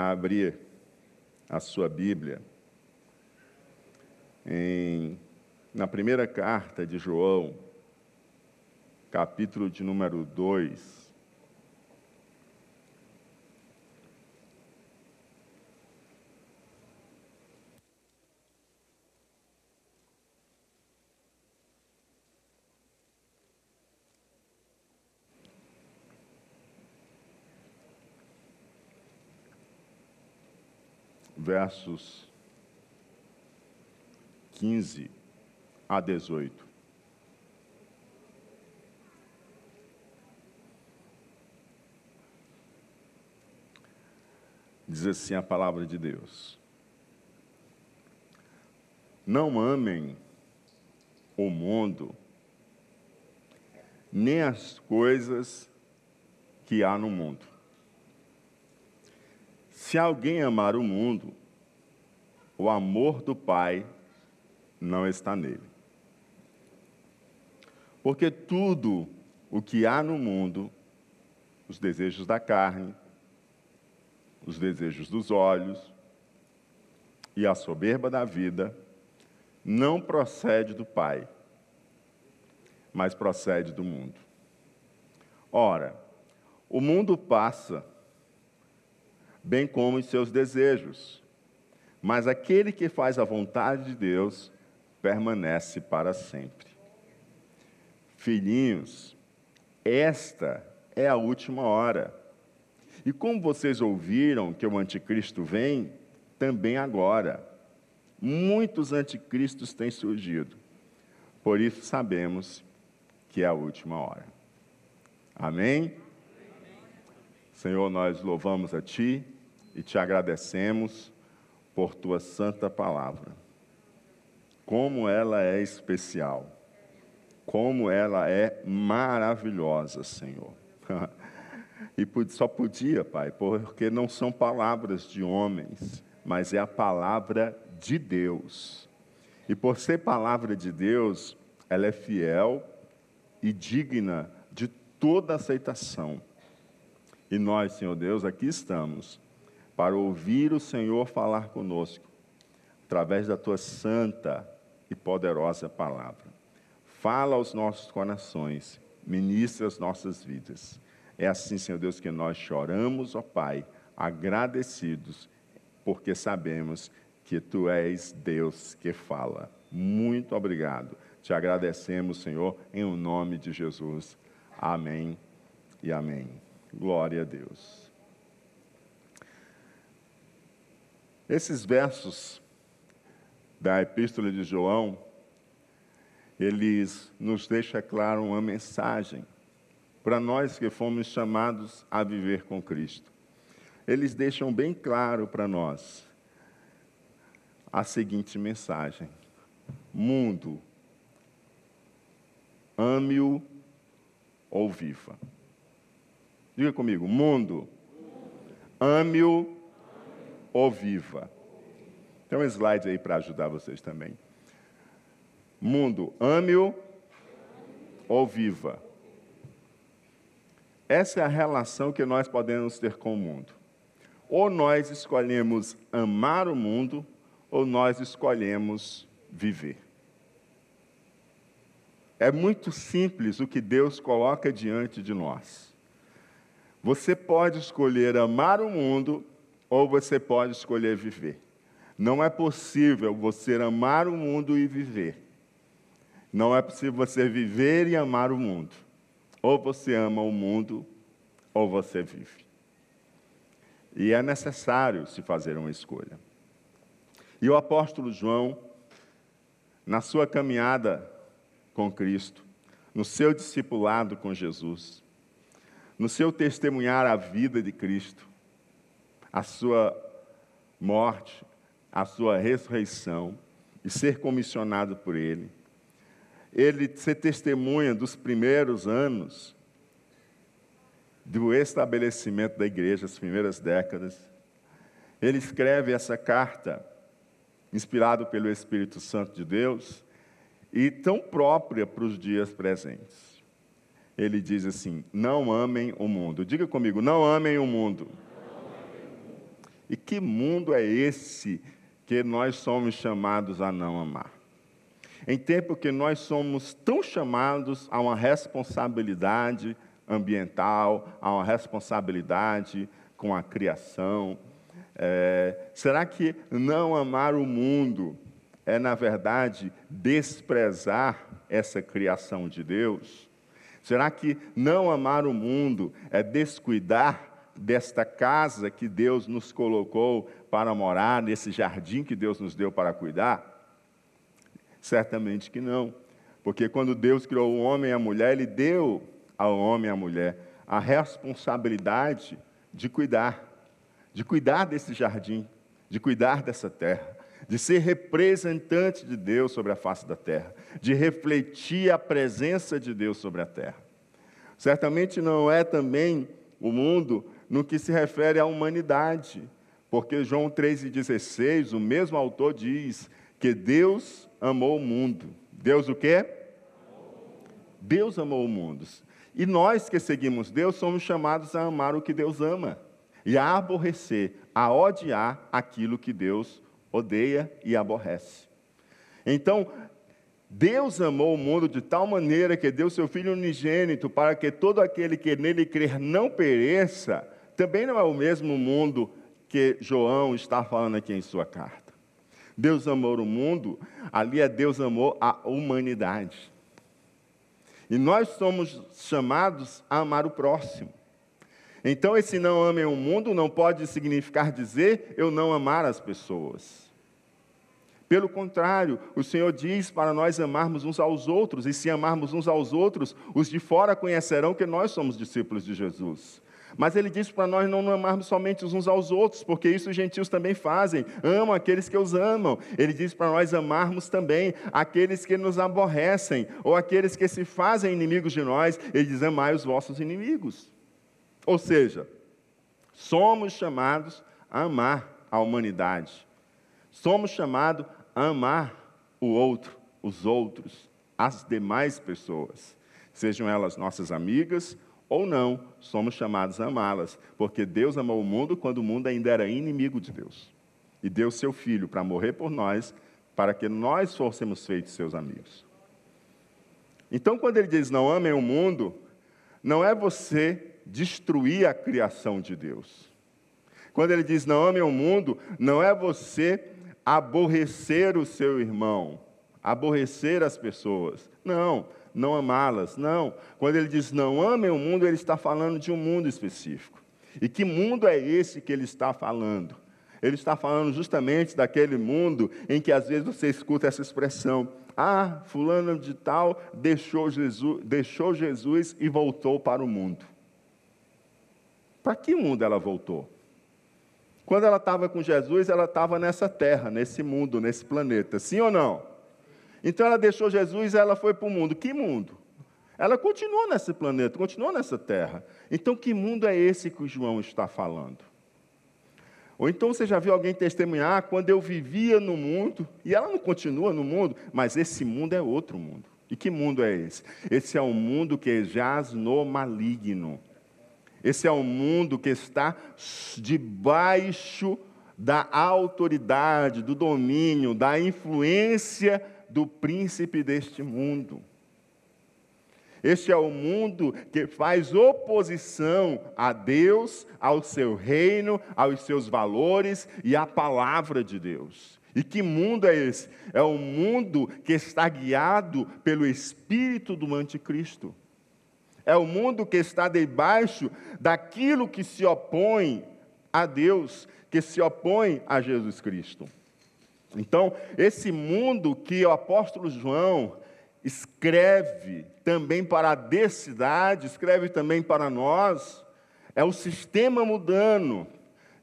abrir a sua Bíblia em, na primeira carta de João, capítulo de número 2. Versos 15 a 18. Diz assim a palavra de Deus: Não amem o mundo, nem as coisas que há no mundo. Se alguém amar o mundo, o amor do Pai não está nele. Porque tudo o que há no mundo, os desejos da carne, os desejos dos olhos e a soberba da vida, não procede do Pai, mas procede do mundo. Ora, o mundo passa bem como os seus desejos. Mas aquele que faz a vontade de Deus permanece para sempre. Filhinhos, esta é a última hora. E como vocês ouviram que o anticristo vem, também agora. Muitos anticristos têm surgido. Por isso sabemos que é a última hora. Amém? Senhor, nós louvamos a Ti e te agradecemos por tua santa palavra. Como ela é especial, como ela é maravilhosa, Senhor. e só podia, Pai, porque não são palavras de homens, mas é a palavra de Deus. E por ser palavra de Deus, ela é fiel e digna de toda aceitação. E nós, Senhor Deus, aqui estamos para ouvir o Senhor falar conosco, através da tua santa e poderosa palavra. Fala aos nossos corações, ministra as nossas vidas. É assim, Senhor Deus, que nós choramos, ó Pai, agradecidos, porque sabemos que tu és Deus que fala. Muito obrigado. Te agradecemos, Senhor, em o nome de Jesus. Amém e amém. Glória a Deus. Esses versos da Epístola de João, eles nos deixam claro uma mensagem para nós que fomos chamados a viver com Cristo. Eles deixam bem claro para nós a seguinte mensagem: Mundo, ame-o ou viva. Diga comigo, mundo, ame-o ou viva. Tem um slide aí para ajudar vocês também. Mundo, ame-o ou viva. Essa é a relação que nós podemos ter com o mundo. Ou nós escolhemos amar o mundo, ou nós escolhemos viver. É muito simples o que Deus coloca diante de nós. Você pode escolher amar o mundo ou você pode escolher viver. Não é possível você amar o mundo e viver. Não é possível você viver e amar o mundo. Ou você ama o mundo, ou você vive. E é necessário se fazer uma escolha. E o apóstolo João, na sua caminhada com Cristo, no seu discipulado com Jesus, no seu testemunhar a vida de Cristo, a sua morte, a sua ressurreição e ser comissionado por Ele. Ele ser testemunha dos primeiros anos do estabelecimento da igreja, as primeiras décadas. Ele escreve essa carta, inspirado pelo Espírito Santo de Deus, e tão própria para os dias presentes. Ele diz assim: Não amem o mundo. Diga comigo, não amem o mundo E que mundo é esse que nós somos chamados a não amar? Em tempo que nós somos tão chamados a uma responsabilidade ambiental, a uma responsabilidade com a criação, é, será que não amar o mundo é, na verdade, desprezar essa criação de Deus? Será que não amar o mundo é descuidar desta casa que Deus nos colocou para morar, nesse jardim que Deus nos deu para cuidar? Certamente que não. Porque quando Deus criou o homem e a mulher, Ele deu ao homem e à mulher a responsabilidade de cuidar, de cuidar desse jardim, de cuidar dessa terra, de ser representante de Deus sobre a face da terra, de refletir a presença de Deus sobre a terra. Certamente não é também o mundo no que se refere à humanidade, porque João 3,16, o mesmo autor diz que Deus amou o mundo. Deus o quê? Deus amou o mundo. E nós que seguimos Deus somos chamados a amar o que Deus ama e a aborrecer, a odiar aquilo que Deus odeia e aborrece. Então, Deus amou o mundo de tal maneira que deu seu Filho unigênito para que todo aquele que nele crer não pereça, também não é o mesmo mundo que João está falando aqui em sua carta. Deus amou o mundo, ali é Deus amou a humanidade. E nós somos chamados a amar o próximo. Então, esse não amem o mundo não pode significar dizer eu não amar as pessoas. Pelo contrário, o Senhor diz para nós amarmos uns aos outros, e se amarmos uns aos outros, os de fora conhecerão que nós somos discípulos de Jesus. Mas ele diz para nós não amarmos somente uns aos outros, porque isso os gentios também fazem, amam aqueles que os amam. Ele diz para nós amarmos também aqueles que nos aborrecem, ou aqueles que se fazem inimigos de nós. Ele diz: amai os vossos inimigos. Ou seja, somos chamados a amar a humanidade, somos chamados a amar o outro, os outros, as demais pessoas, sejam elas nossas amigas ou não, somos chamados a amá-las, porque Deus amou o mundo quando o mundo ainda era inimigo de Deus. E deu seu filho para morrer por nós, para que nós fôssemos feitos seus amigos. Então, quando ele diz não amem o mundo, não é você destruir a criação de Deus. Quando ele diz não amem o mundo, não é você aborrecer o seu irmão, aborrecer as pessoas. Não, não amá-las. Não. Quando ele diz não amem o mundo, ele está falando de um mundo específico. E que mundo é esse que ele está falando? Ele está falando justamente daquele mundo em que às vezes você escuta essa expressão: ah, fulano de tal deixou Jesus, deixou Jesus e voltou para o mundo. Para que mundo ela voltou? Quando ela estava com Jesus, ela estava nessa terra, nesse mundo, nesse planeta. Sim ou não? Então ela deixou Jesus e ela foi para o mundo. Que mundo? Ela continuou nesse planeta, continuou nessa terra. Então, que mundo é esse que o João está falando? Ou então você já viu alguém testemunhar, quando eu vivia no mundo, e ela não continua no mundo, mas esse mundo é outro mundo. E que mundo é esse? Esse é o mundo que jaz no maligno. Esse é o mundo que está debaixo da autoridade, do domínio, da influência do príncipe deste mundo. Este é o mundo que faz oposição a Deus, ao seu reino, aos seus valores e à palavra de Deus. E que mundo é esse? É o um mundo que está guiado pelo espírito do anticristo. É o um mundo que está debaixo daquilo que se opõe a Deus, que se opõe a Jesus Cristo. Então, esse mundo que o apóstolo João escreve também para a descidade, escreve também para nós, é o sistema mudando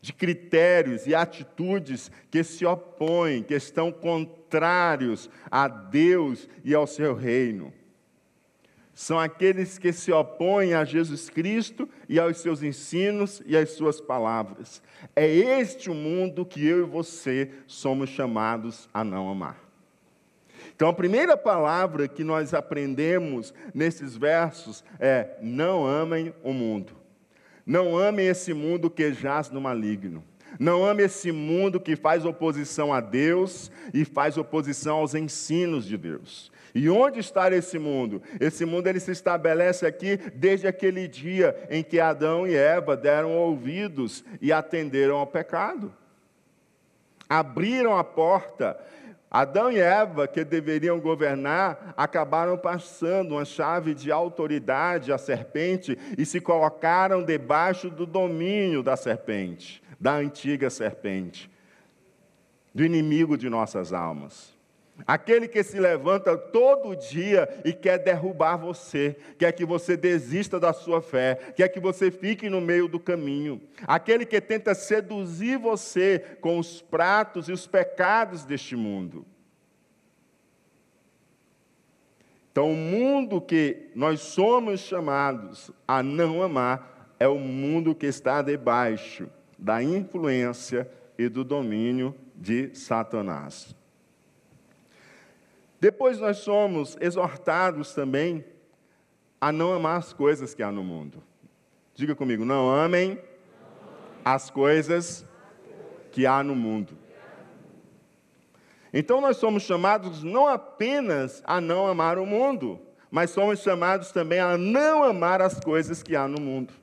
de critérios e atitudes que se opõem, que estão contrários a Deus e ao seu reino são aqueles que se opõem a Jesus Cristo e aos seus ensinos e às suas palavras. É este o mundo que eu e você somos chamados a não amar. Então, a primeira palavra que nós aprendemos nesses versos é: não amem o mundo. Não amem esse mundo que jaz no maligno. Não ame esse mundo que faz oposição a Deus e faz oposição aos ensinos de Deus. E onde está esse mundo? Esse mundo ele se estabelece aqui desde aquele dia em que Adão e Eva deram ouvidos e atenderam ao pecado. Abriram a porta Adão e Eva, que deveriam governar, acabaram passando uma chave de autoridade à serpente e se colocaram debaixo do domínio da serpente, da antiga serpente, do inimigo de nossas almas. Aquele que se levanta todo dia e quer derrubar você, quer que você desista da sua fé, quer que você fique no meio do caminho. Aquele que tenta seduzir você com os pratos e os pecados deste mundo. Então, o mundo que nós somos chamados a não amar é o mundo que está debaixo da influência e do domínio de Satanás. Depois nós somos exortados também a não amar as coisas que há no mundo. Diga comigo, não amem as coisas que há no mundo. Então nós somos chamados não apenas a não amar o mundo, mas somos chamados também a não amar as coisas que há no mundo.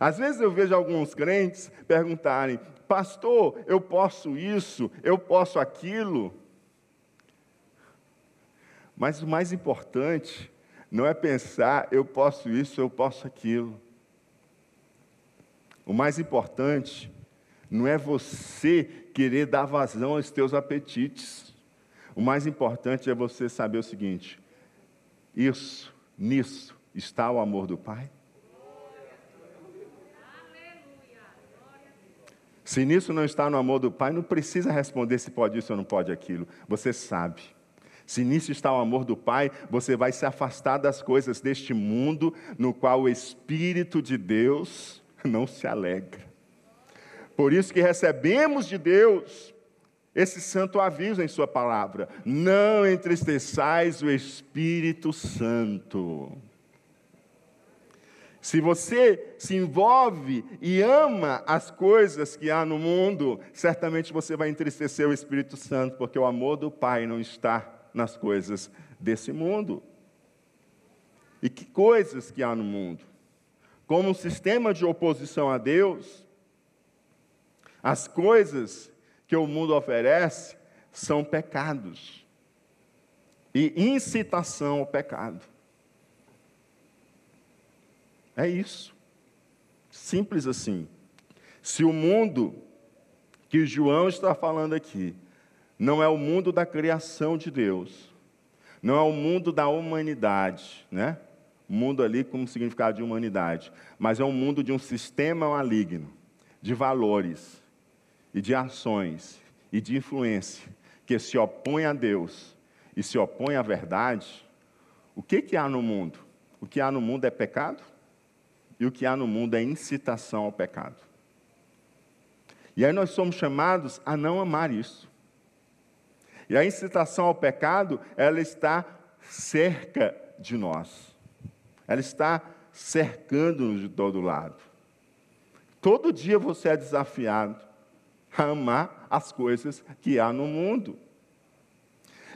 Às vezes eu vejo alguns crentes perguntarem: Pastor, eu posso isso, eu posso aquilo. Mas o mais importante não é pensar, eu posso isso, eu posso aquilo. O mais importante não é você querer dar vazão aos teus apetites. O mais importante é você saber o seguinte: isso, nisso está o amor do Pai. Se nisso não está no amor do Pai, não precisa responder se pode isso ou não pode aquilo. Você sabe. Se nisso está o amor do Pai, você vai se afastar das coisas deste mundo no qual o Espírito de Deus não se alegra. Por isso que recebemos de Deus esse santo aviso em Sua palavra: não entristeçais o Espírito Santo. Se você se envolve e ama as coisas que há no mundo, certamente você vai entristecer o Espírito Santo, porque o amor do Pai não está nas coisas desse mundo. E que coisas que há no mundo? Como um sistema de oposição a Deus, as coisas que o mundo oferece são pecados e incitação ao pecado. É isso. Simples assim. Se o mundo que João está falando aqui não é o mundo da criação de Deus, não é o mundo da humanidade, né? mundo ali com significado de humanidade, mas é um mundo de um sistema maligno, de valores e de ações e de influência que se opõe a Deus e se opõe à verdade. O que, que há no mundo? O que há no mundo é pecado e o que há no mundo é incitação ao pecado. E aí nós somos chamados a não amar isso. E a incitação ao pecado, ela está cerca de nós. Ela está cercando-nos de todo lado. Todo dia você é desafiado a amar as coisas que há no mundo.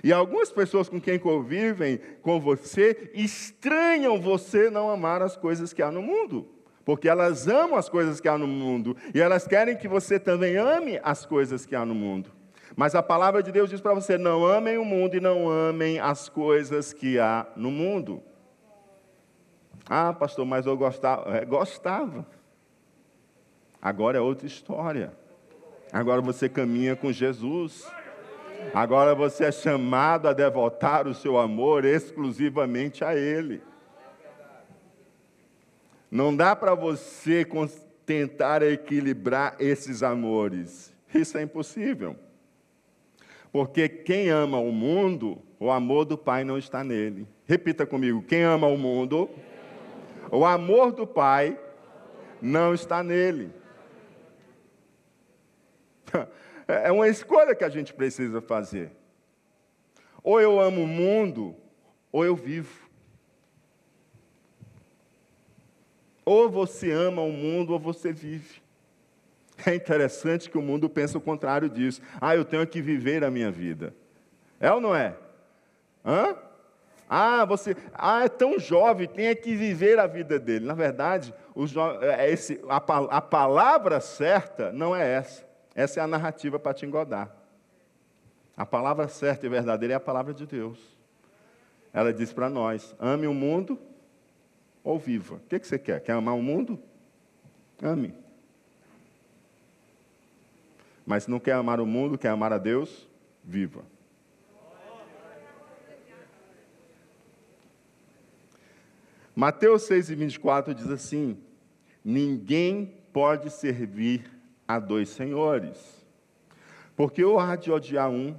E algumas pessoas com quem convivem com você estranham você não amar as coisas que há no mundo. Porque elas amam as coisas que há no mundo. E elas querem que você também ame as coisas que há no mundo. Mas a palavra de Deus diz para você: não amem o mundo e não amem as coisas que há no mundo. Ah, pastor, mas eu gostava. É, gostava. Agora é outra história. Agora você caminha com Jesus. Agora você é chamado a devotar o seu amor exclusivamente a Ele. Não dá para você tentar equilibrar esses amores. Isso é impossível. Porque quem ama o mundo, o amor do Pai não está nele. Repita comigo: quem ama o mundo, o amor do Pai não está nele. É uma escolha que a gente precisa fazer. Ou eu amo o mundo, ou eu vivo. Ou você ama o mundo, ou você vive. É interessante que o mundo pensa o contrário disso. Ah, eu tenho que viver a minha vida. É ou não é? Hã? Ah, você ah, é tão jovem, tem que viver a vida dele. Na verdade, é esse, a, a palavra certa não é essa. Essa é a narrativa para te engodar. A palavra certa e verdadeira é a palavra de Deus. Ela diz para nós: ame o mundo ou viva. O que, que você quer? Quer amar o mundo? Ame. Mas se não quer amar o mundo, quer amar a Deus, viva. Mateus 6 e 24 diz assim: Ninguém pode servir a dois senhores, porque ou há de odiar um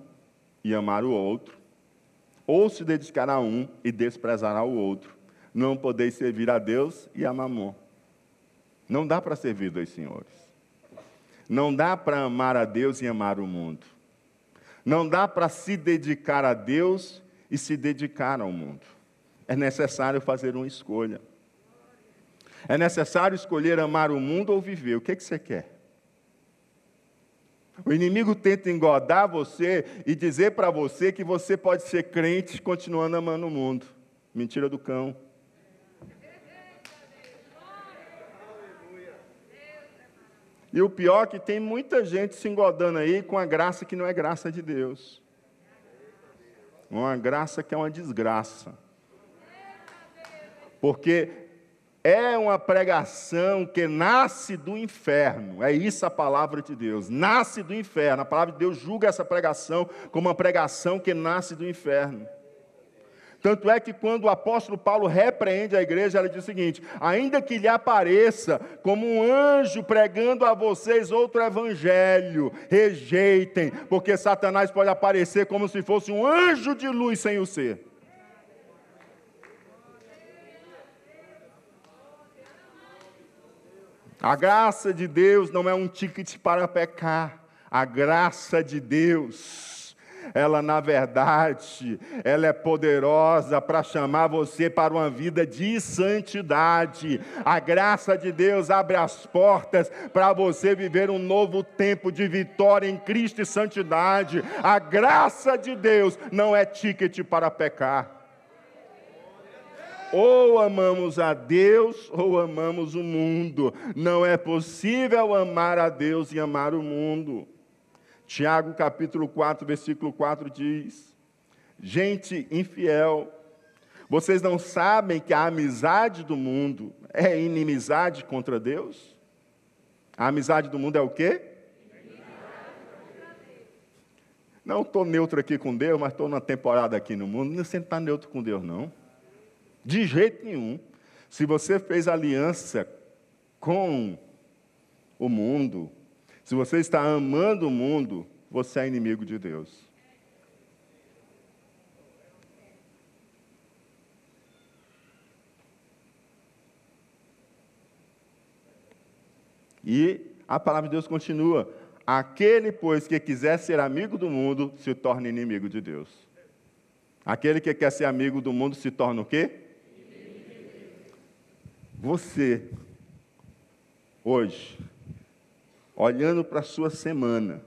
e amar o outro, ou se dedicar a um e desprezar o outro. Não podeis servir a Deus e a Mamon. Não dá para servir dois senhores. Não dá para amar a Deus e amar o mundo. Não dá para se dedicar a Deus e se dedicar ao mundo é necessário fazer uma escolha. É necessário escolher amar o mundo ou viver. O que, é que você quer? O inimigo tenta engodar você e dizer para você que você pode ser crente continuando amando o mundo. Mentira do cão. E o pior é que tem muita gente se engodando aí com a graça que não é graça de Deus. Uma graça que é uma desgraça porque é uma pregação que nasce do inferno, é isso a palavra de Deus, nasce do inferno. A palavra de Deus julga essa pregação como uma pregação que nasce do inferno. Tanto é que quando o apóstolo Paulo repreende a igreja, ele diz o seguinte: ainda que lhe apareça como um anjo pregando a vocês outro evangelho, rejeitem, porque Satanás pode aparecer como se fosse um anjo de luz sem o ser. A graça de Deus não é um ticket para pecar. A graça de Deus, ela na verdade, ela é poderosa para chamar você para uma vida de santidade. A graça de Deus abre as portas para você viver um novo tempo de vitória em Cristo e santidade. A graça de Deus não é ticket para pecar. Ou amamos a Deus ou amamos o mundo. Não é possível amar a Deus e amar o mundo. Tiago capítulo 4, versículo 4 diz: Gente infiel, vocês não sabem que a amizade do mundo é inimizade contra Deus? A amizade do mundo é o quê? Não estou neutro aqui com Deus, mas estou na temporada aqui no mundo. Não sempre está neutro com Deus, não. De jeito nenhum. Se você fez aliança com o mundo, se você está amando o mundo, você é inimigo de Deus. E a palavra de Deus continua: aquele, pois, que quiser ser amigo do mundo, se torna inimigo de Deus. Aquele que quer ser amigo do mundo se torna o quê? Você, hoje, olhando para a sua semana,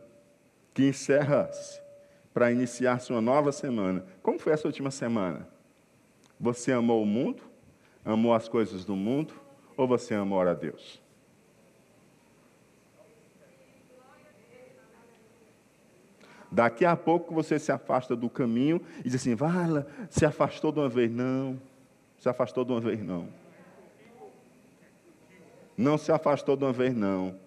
que encerra-se para iniciar-se uma nova semana, como foi essa última semana? Você amou o mundo? Amou as coisas do mundo? Ou você amou a Deus? Daqui a pouco você se afasta do caminho e diz assim: Vala, se afastou de uma vez. Não, se afastou de uma vez, não. Não se afastou de uma vez, não.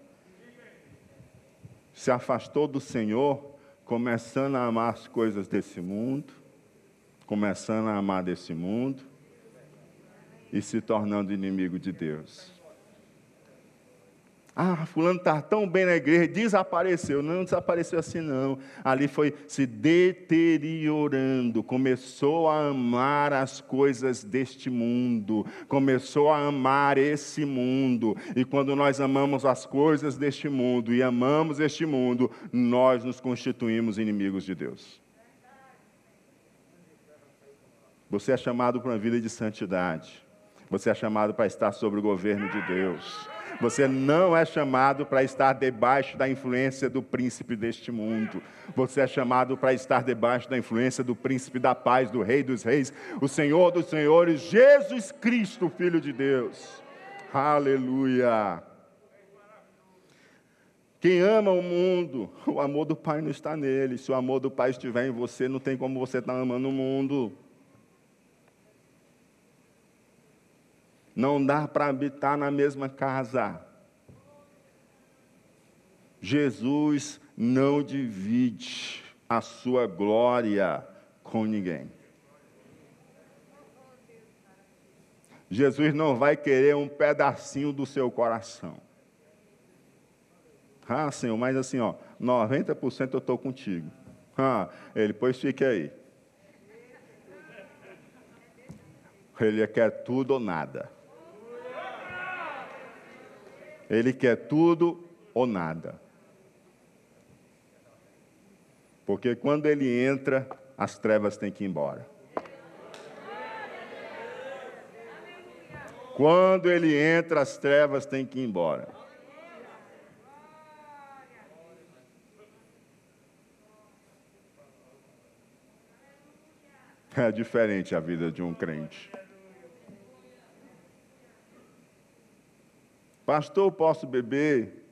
Se afastou do Senhor, começando a amar as coisas desse mundo, começando a amar desse mundo e se tornando inimigo de Deus. Ah, fulano está tão bem na igreja, desapareceu. Não desapareceu assim, não. Ali foi se deteriorando, começou a amar as coisas deste mundo, começou a amar esse mundo. E quando nós amamos as coisas deste mundo e amamos este mundo, nós nos constituímos inimigos de Deus. Você é chamado para uma vida de santidade. Você é chamado para estar sobre o governo de Deus. Você não é chamado para estar debaixo da influência do príncipe deste mundo. Você é chamado para estar debaixo da influência do príncipe da paz, do rei dos reis, o Senhor dos senhores, Jesus Cristo, Filho de Deus. Aleluia. Quem ama o mundo, o amor do Pai não está nele. Se o amor do Pai estiver em você, não tem como você estar amando o mundo. Não dá para habitar na mesma casa. Jesus não divide a sua glória com ninguém. Jesus não vai querer um pedacinho do seu coração. Ah, Senhor, mas assim, ó, 90% eu estou contigo. Ah, ele, pois fique aí. Ele quer tudo ou nada. Ele quer tudo ou nada. Porque quando ele entra, as trevas têm que ir embora. Quando ele entra, as trevas têm que ir embora. É diferente a vida de um crente. Pastor, posso beber?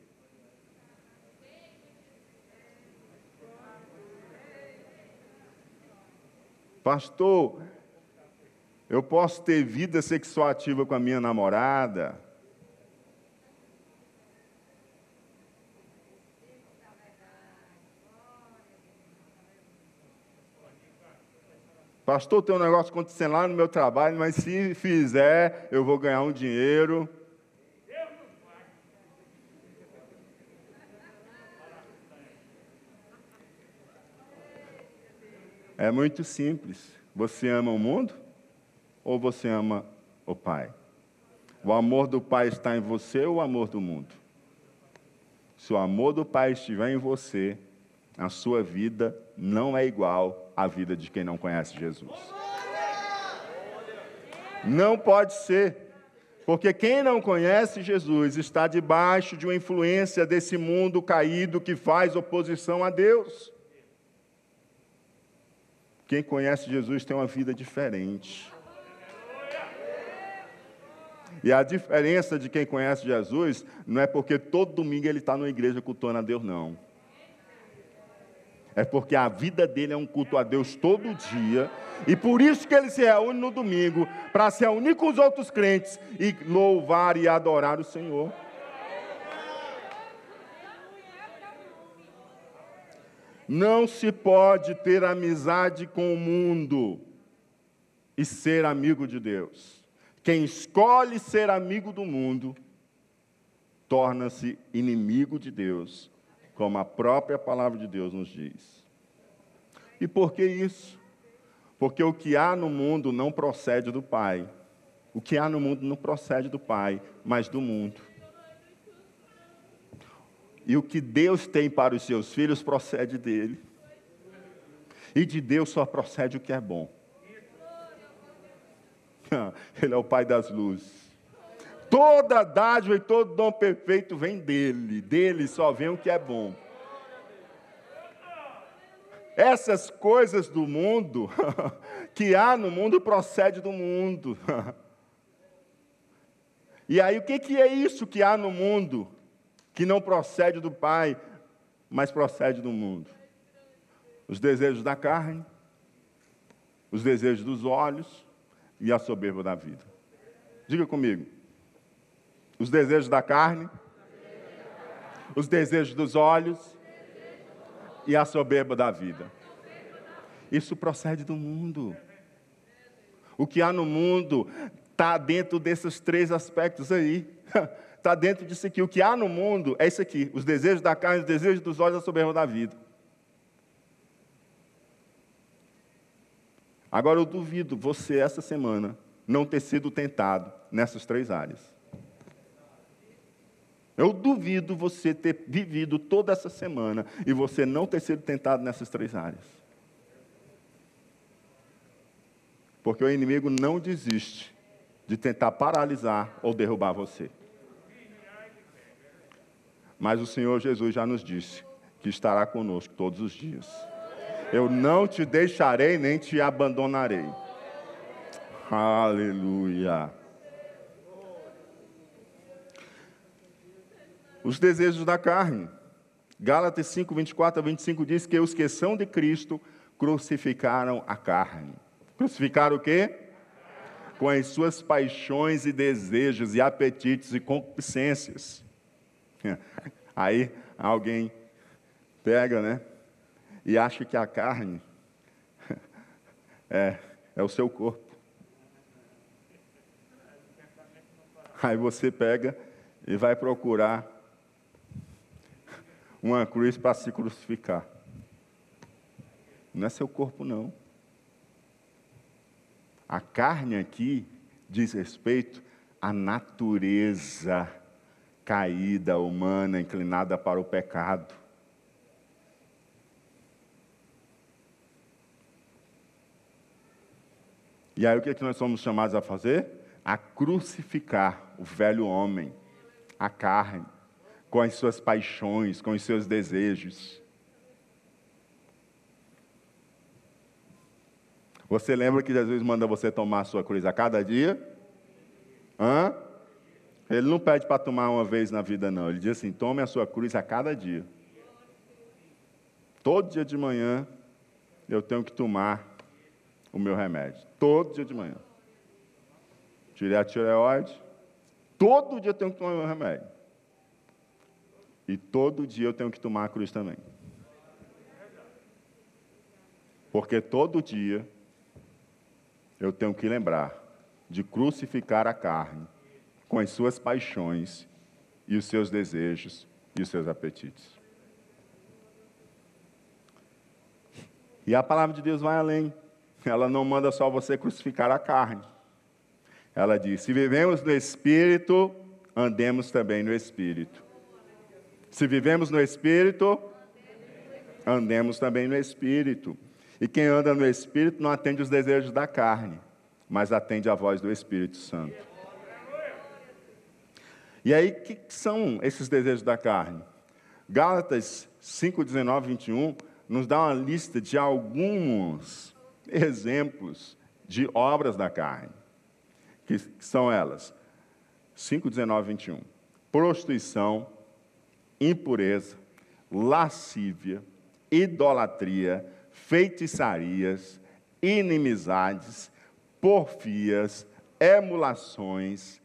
Pastor, eu posso ter vida sexual ativa com a minha namorada? Pastor, tem um negócio acontecendo lá no meu trabalho, mas se fizer, eu vou ganhar um dinheiro. É muito simples. Você ama o mundo ou você ama o Pai? O amor do Pai está em você ou o amor do mundo? Se o amor do Pai estiver em você, a sua vida não é igual à vida de quem não conhece Jesus. Não pode ser. Porque quem não conhece Jesus está debaixo de uma influência desse mundo caído que faz oposição a Deus. Quem conhece Jesus tem uma vida diferente. E a diferença de quem conhece Jesus não é porque todo domingo ele está na igreja cultuando a Deus, não. É porque a vida dele é um culto a Deus todo dia. E por isso que ele se reúne no domingo, para se reunir com os outros crentes e louvar e adorar o Senhor. Não se pode ter amizade com o mundo e ser amigo de Deus. Quem escolhe ser amigo do mundo torna-se inimigo de Deus como a própria palavra de Deus nos diz. E por que isso? Porque o que há no mundo não procede do Pai. O que há no mundo não procede do Pai, mas do mundo. E o que Deus tem para os seus filhos procede dele. E de Deus só procede o que é bom. Ele é o Pai das luzes. Toda dádiva e todo dom perfeito vem dele. Dele só vem o que é bom. Essas coisas do mundo, que há no mundo, procede do mundo. E aí, o que, que é isso que há no mundo, que não procede do Pai, mas procede do mundo? Os desejos da carne, os desejos dos olhos e a soberba da vida. Diga comigo os desejos da carne, os desejos dos olhos e a soberba da vida. Isso procede do mundo. O que há no mundo está dentro desses três aspectos aí. Está dentro disso aqui. O que há no mundo é isso aqui: os desejos da carne, os desejos dos olhos a soberba da vida. Agora eu duvido você, essa semana, não ter sido tentado nessas três áreas. Eu duvido você ter vivido toda essa semana e você não ter sido tentado nessas três áreas. Porque o inimigo não desiste de tentar paralisar ou derrubar você. Mas o Senhor Jesus já nos disse que estará conosco todos os dias. Eu não te deixarei nem te abandonarei. Aleluia. Os desejos da carne. Gálatas 5, 24 a 25 diz que os que são de Cristo crucificaram a carne. Crucificaram o quê? Com as suas paixões e desejos e apetites e concupiscências. Aí alguém pega, né? E acha que a carne é, é o seu corpo. Aí você pega e vai procurar uma cruz para se crucificar. Não é seu corpo, não. A carne aqui diz respeito à natureza caída, humana, inclinada para o pecado. E aí o que, é que nós somos chamados a fazer? a crucificar o velho homem, a carne, com as suas paixões, com os seus desejos. Você lembra que Jesus manda você tomar a sua cruz a cada dia? Hã? Ele não pede para tomar uma vez na vida, não. Ele diz assim: tome a sua cruz a cada dia. Todo dia de manhã eu tenho que tomar o meu remédio. Todo dia de manhã tirei a tireoide, todo dia eu tenho que tomar meu remédio. E todo dia eu tenho que tomar a cruz também. Porque todo dia eu tenho que lembrar de crucificar a carne com as suas paixões e os seus desejos e os seus apetites. E a palavra de Deus vai além. Ela não manda só você crucificar a carne. Ela diz: se vivemos no Espírito, andemos também no Espírito. Se vivemos no Espírito, andemos também no Espírito. E quem anda no Espírito não atende os desejos da carne, mas atende a voz do Espírito Santo. E aí, o que são esses desejos da carne? Gálatas 5, 19, 21 nos dá uma lista de alguns exemplos de obras da carne que são elas: 5, 19, 21. Prostituição, impureza, lascívia, idolatria, feitiçarias, inimizades, porfias, emulações,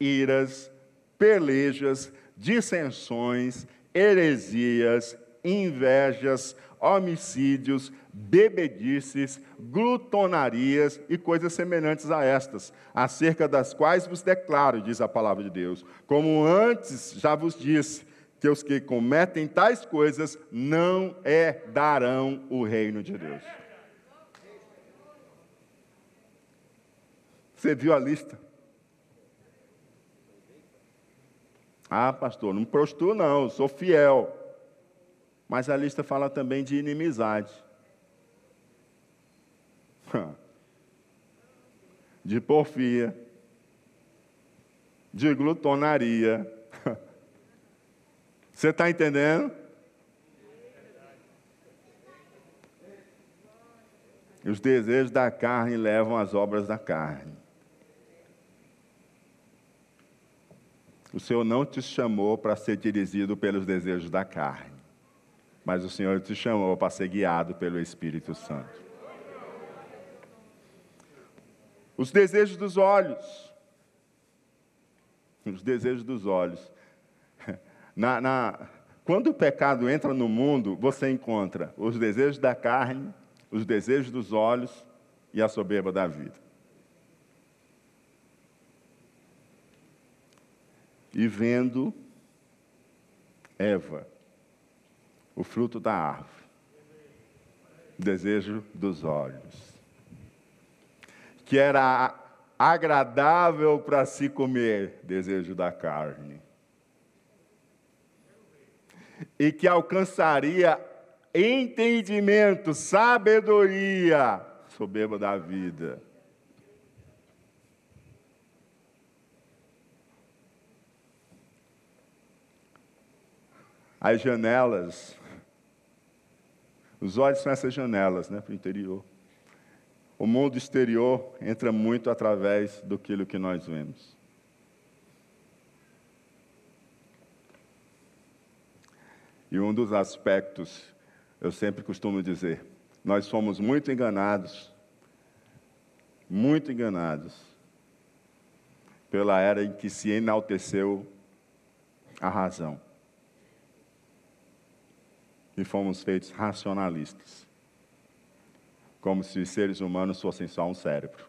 iras, pelejas, dissensões, heresias, invejas, homicídios, bebedices, glutonarias e coisas semelhantes a estas, acerca das quais vos declaro, diz a palavra de Deus, como antes já vos disse, que os que cometem tais coisas não herdarão o reino de Deus. Você viu a lista? Ah, pastor, não prostituo não, sou fiel. Mas a lista fala também de inimizade. de porfia, de glutonaria. Você está entendendo? Os desejos da carne levam às obras da carne. O Senhor não te chamou para ser dirigido pelos desejos da carne, mas o Senhor te chamou para ser guiado pelo Espírito Santo. Os desejos dos olhos. Os desejos dos olhos. Na, na, quando o pecado entra no mundo, você encontra os desejos da carne, os desejos dos olhos e a soberba da vida. E vendo Eva, o fruto da árvore, desejo dos olhos que era agradável para se comer, desejo da carne, e que alcançaria entendimento, sabedoria, soberba da vida. As janelas. Os olhos são essas janelas né, para o interior. O mundo exterior entra muito através do que nós vemos. E um dos aspectos, eu sempre costumo dizer, nós somos muito enganados, muito enganados, pela era em que se enalteceu a razão. E fomos feitos racionalistas como se os seres humanos fossem só um cérebro.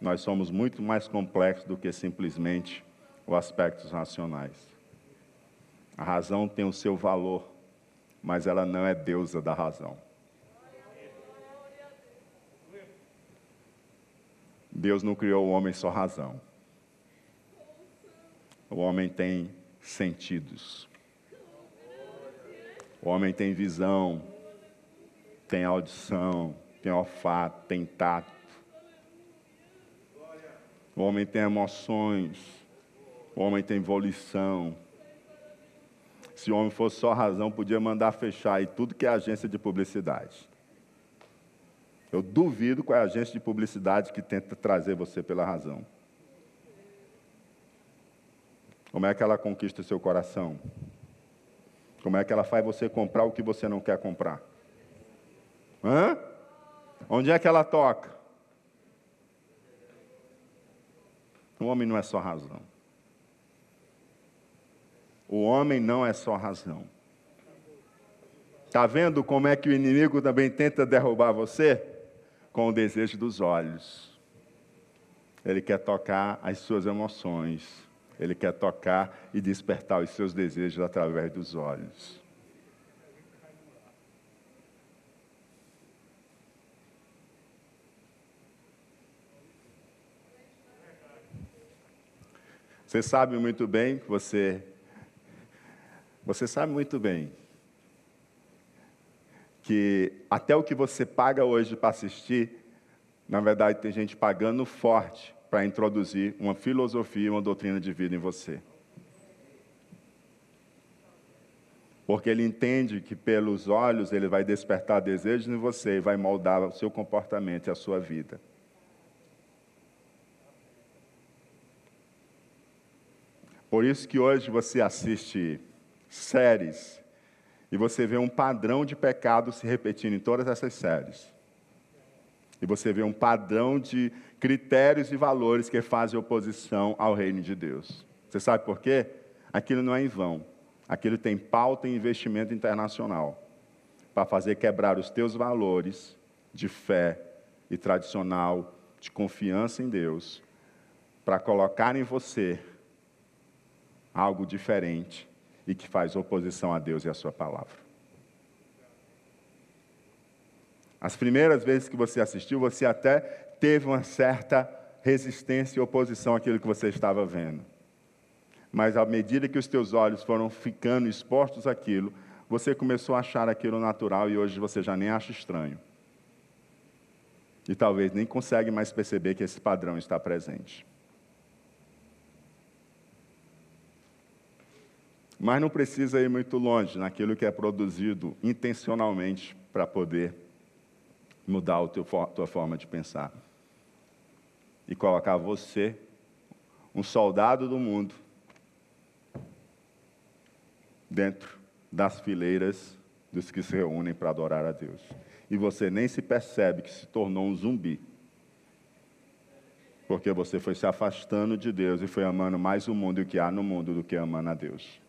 Nós somos muito mais complexos do que simplesmente os aspectos racionais. A razão tem o seu valor, mas ela não é deusa da razão. Deus não criou o homem só razão. O homem tem sentidos. O homem tem visão, tem audição, tem olfato, tem tato. O homem tem emoções, o homem tem volição. Se o homem fosse só razão, podia mandar fechar aí tudo que é agência de publicidade. Eu duvido qual é a agência de publicidade que tenta trazer você pela razão. Como é que ela conquista seu coração? Como é que ela faz você comprar o que você não quer comprar? Hã? Onde é que ela toca? O homem não é só razão. O homem não é só razão. Está vendo como é que o inimigo também tenta derrubar você? Com o desejo dos olhos. Ele quer tocar as suas emoções. Ele quer tocar e despertar os seus desejos através dos olhos. Você sabe muito bem que você. Você sabe muito bem que até o que você paga hoje para assistir, na verdade tem gente pagando forte para introduzir uma filosofia, uma doutrina de vida em você. Porque ele entende que pelos olhos ele vai despertar desejos em você e vai moldar o seu comportamento e a sua vida. Por isso que hoje você assiste séries e você vê um padrão de pecado se repetindo em todas essas séries. E você vê um padrão de critérios e valores que fazem oposição ao reino de Deus. Você sabe por quê? Aquilo não é em vão. Aquilo tem pauta e investimento internacional para fazer quebrar os teus valores de fé e tradicional, de confiança em Deus, para colocar em você algo diferente e que faz oposição a Deus e a Sua palavra. As primeiras vezes que você assistiu, você até teve uma certa resistência e oposição àquilo que você estava vendo. Mas à medida que os teus olhos foram ficando expostos àquilo, você começou a achar aquilo natural e hoje você já nem acha estranho. E talvez nem consegue mais perceber que esse padrão está presente. Mas não precisa ir muito longe naquilo que é produzido intencionalmente para poder mudar a tua forma de pensar. E colocar você, um soldado do mundo, dentro das fileiras dos que se reúnem para adorar a Deus. E você nem se percebe que se tornou um zumbi. Porque você foi se afastando de Deus e foi amando mais o mundo e o que há no mundo do que amando a Deus.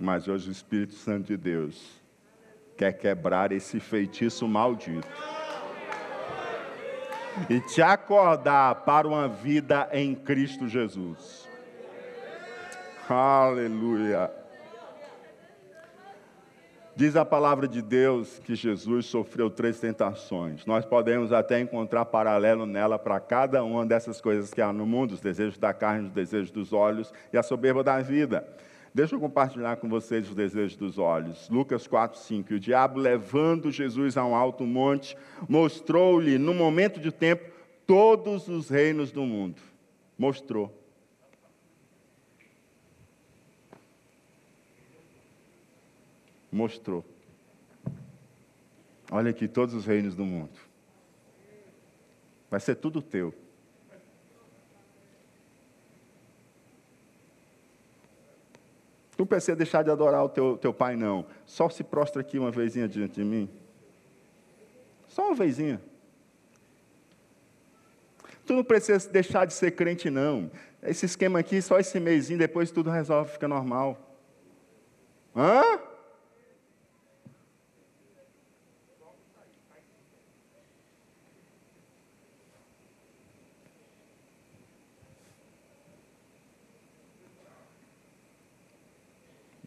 Mas hoje o Espírito Santo de Deus quer quebrar esse feitiço maldito e te acordar para uma vida em Cristo Jesus. Aleluia. Diz a palavra de Deus que Jesus sofreu três tentações. Nós podemos até encontrar paralelo nela para cada uma dessas coisas que há no mundo: os desejos da carne, os desejos dos olhos e a soberba da vida. Deixa eu compartilhar com vocês os desejos dos olhos. Lucas 4, 5. E o diabo, levando Jesus a um alto monte, mostrou-lhe, no momento de tempo, todos os reinos do mundo. Mostrou. Mostrou. Olha aqui todos os reinos do mundo. Vai ser tudo teu. Não precisa deixar de adorar o teu, teu pai, não. Só se prostra aqui uma vezinha diante de mim. Só uma vezinha. Tu não precisa deixar de ser crente, não. Esse esquema aqui, só esse mêsinho, depois tudo resolve, fica normal. Hã?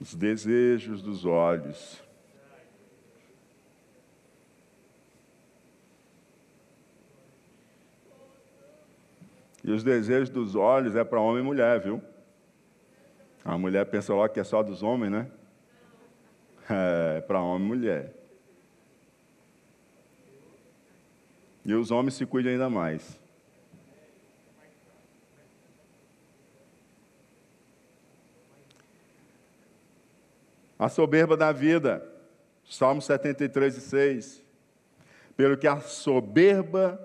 Os desejos dos olhos. E os desejos dos olhos é para homem e mulher, viu? A mulher pensa logo que é só dos homens, né? É, para homem e mulher. E os homens se cuidam ainda mais. A soberba da vida, Salmo 73, 6. Pelo que a soberba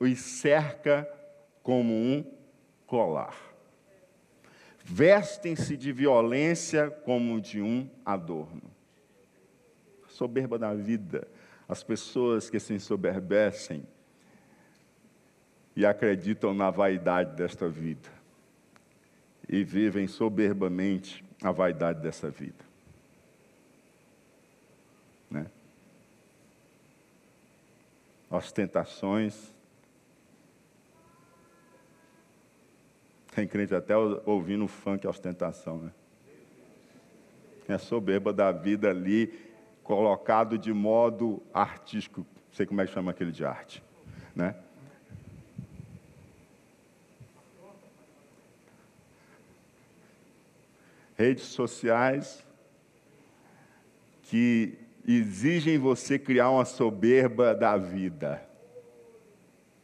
os cerca como um colar. Vestem-se de violência como de um adorno. soberba da vida, as pessoas que se ensoberbecem e acreditam na vaidade desta vida e vivem soberbamente a vaidade dessa vida. Ostentações, Tem crente até ouvindo funk ostentação, né? É soberba da vida ali, colocado de modo artístico. Não sei como é que chama aquele de arte, né? Redes sociais que exigem você criar uma soberba da vida.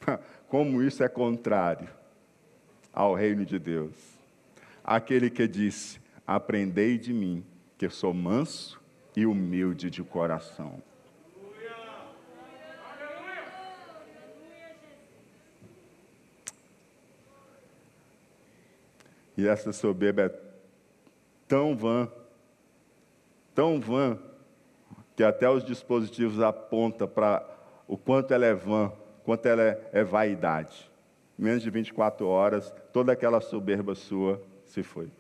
Como isso é contrário ao reino de Deus. Aquele que disse: Aprendei de mim, que sou manso e humilde de coração. E essa soberba é tão vã, tão vã, que até os dispositivos apontam para o quanto ela é vã, quanto ela é, é vaidade menos de 24 horas, toda aquela soberba sua se foi.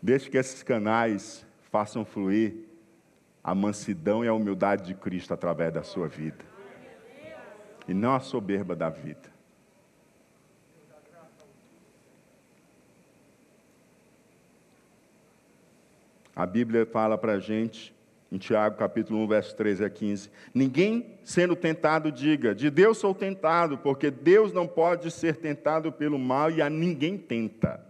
Deixe que esses canais façam fluir a mansidão e a humildade de Cristo através da sua vida. E não a soberba da vida. A Bíblia fala para a gente em Tiago capítulo 1, verso 13 a 15. Ninguém sendo tentado diga, de Deus sou tentado, porque Deus não pode ser tentado pelo mal e a ninguém tenta.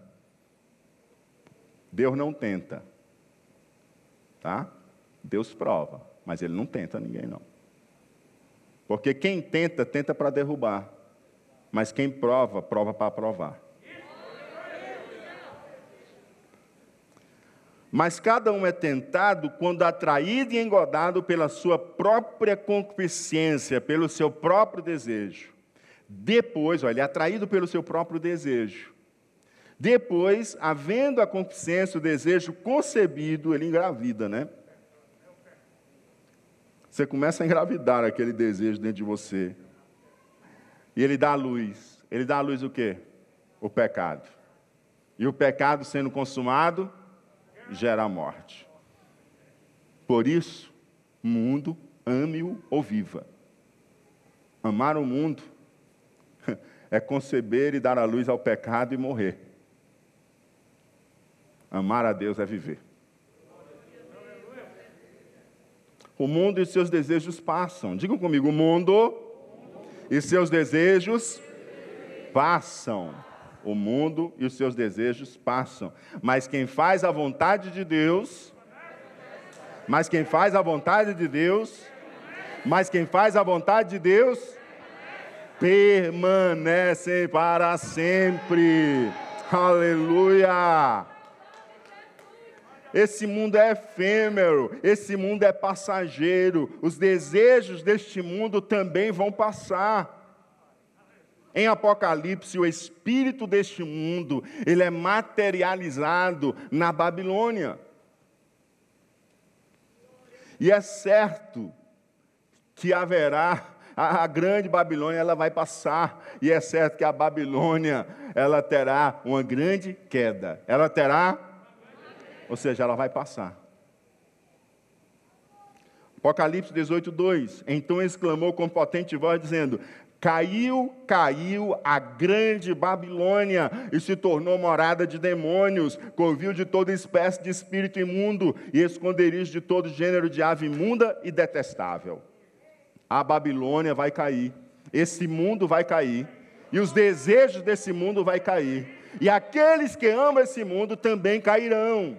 Deus não tenta. Tá? Deus prova, mas ele não tenta ninguém não. Porque quem tenta, tenta para derrubar. Mas quem prova, prova para provar. Mas cada um é tentado quando atraído e engodado pela sua própria concupiscência, pelo seu próprio desejo. Depois, olha, é atraído pelo seu próprio desejo. Depois, havendo a concupiscência, o desejo concebido, ele engravida, né? Você começa a engravidar aquele desejo dentro de você. E ele dá a luz. Ele dá a luz o quê? O pecado. E o pecado sendo consumado, gera morte. Por isso, mundo, ame-o ou viva. Amar o mundo é conceber e dar a luz ao pecado e morrer. Amar a Deus é viver. O mundo e seus desejos passam. Digam comigo: o mundo e seus desejos passam o mundo e os seus desejos passam, mas quem faz a vontade de Deus Mas quem faz a vontade de Deus, mas quem faz a vontade de Deus, permanece para sempre. Aleluia! Esse mundo é efêmero, esse mundo é passageiro, os desejos deste mundo também vão passar. Em Apocalipse, o espírito deste mundo, ele é materializado na Babilônia. E é certo que haverá a, grande Babilônia, ela vai passar, e é certo que a Babilônia, ela terá uma grande queda. Ela terá ou seja, ela vai passar. Apocalipse 18, 2. Então exclamou com potente voz, dizendo: Caiu, caiu a grande Babilônia e se tornou morada de demônios, covil de toda espécie de espírito imundo e esconderijo de todo gênero de ave imunda e detestável. A Babilônia vai cair, esse mundo vai cair, e os desejos desse mundo vai cair, e aqueles que amam esse mundo também cairão.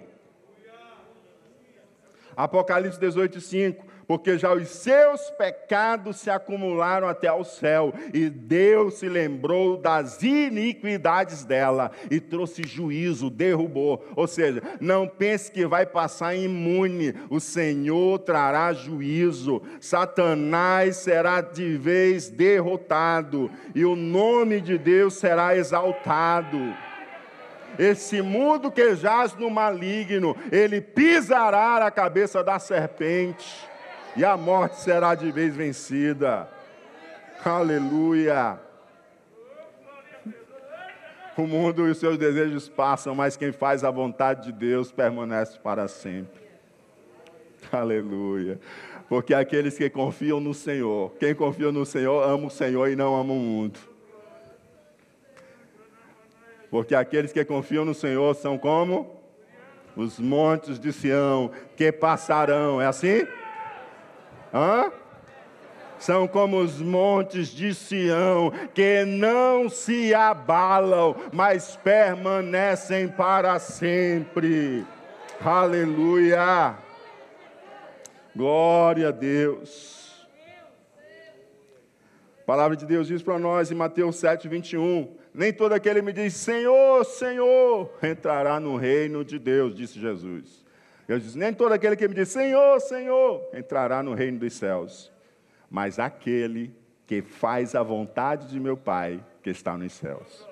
Apocalipse 18, 5. Porque já os seus pecados se acumularam até ao céu, e Deus se lembrou das iniquidades dela e trouxe juízo, derrubou. Ou seja, não pense que vai passar imune, o Senhor trará juízo, Satanás será de vez derrotado, e o nome de Deus será exaltado. Esse mundo que jaz no maligno, ele pisará a cabeça da serpente, e a morte será de vez vencida. Aleluia. O mundo e os seus desejos passam, mas quem faz a vontade de Deus permanece para sempre. Aleluia. Porque aqueles que confiam no Senhor, quem confia no Senhor, ama o Senhor e não ama o mundo. Porque aqueles que confiam no Senhor são como os montes de Sião que passarão. É assim? Hã? São como os montes de Sião que não se abalam, mas permanecem para sempre. Aleluia! Glória a Deus. A palavra de Deus diz para nós em Mateus 7, 21. Nem todo aquele que me diz, Senhor, Senhor, entrará no reino de Deus, disse Jesus. Eu disse, nem todo aquele que me diz, Senhor, Senhor, entrará no reino dos céus. Mas aquele que faz a vontade de meu Pai que está nos céus.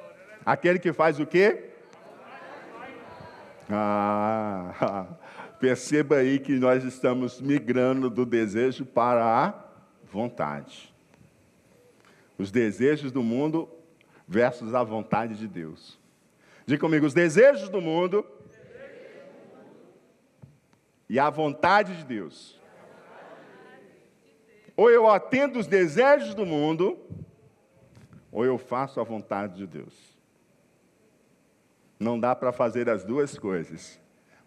Aquele que faz o quê? Ah, perceba aí que nós estamos migrando do desejo para a vontade. Os desejos do mundo versus a vontade de Deus. Diga comigo, os desejos do mundo e a vontade de Deus. Ou eu atendo os desejos do mundo, ou eu faço a vontade de Deus. Não dá para fazer as duas coisas,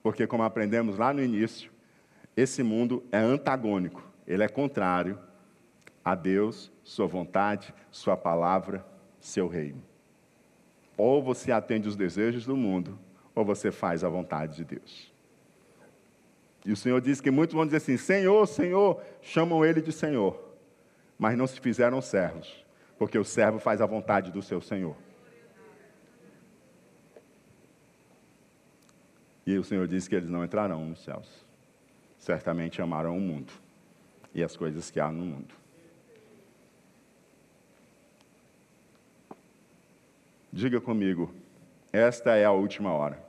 porque, como aprendemos lá no início, esse mundo é antagônico, ele é contrário a Deus, Sua vontade, Sua palavra seu reino. Ou você atende os desejos do mundo, ou você faz a vontade de Deus. E o Senhor diz que muitos vão dizer assim: Senhor, Senhor, chamam ele de Senhor, mas não se fizeram servos, porque o servo faz a vontade do seu Senhor. E o Senhor diz que eles não entrarão nos céus. Certamente amarão o mundo e as coisas que há no mundo. Diga comigo, esta é a última hora.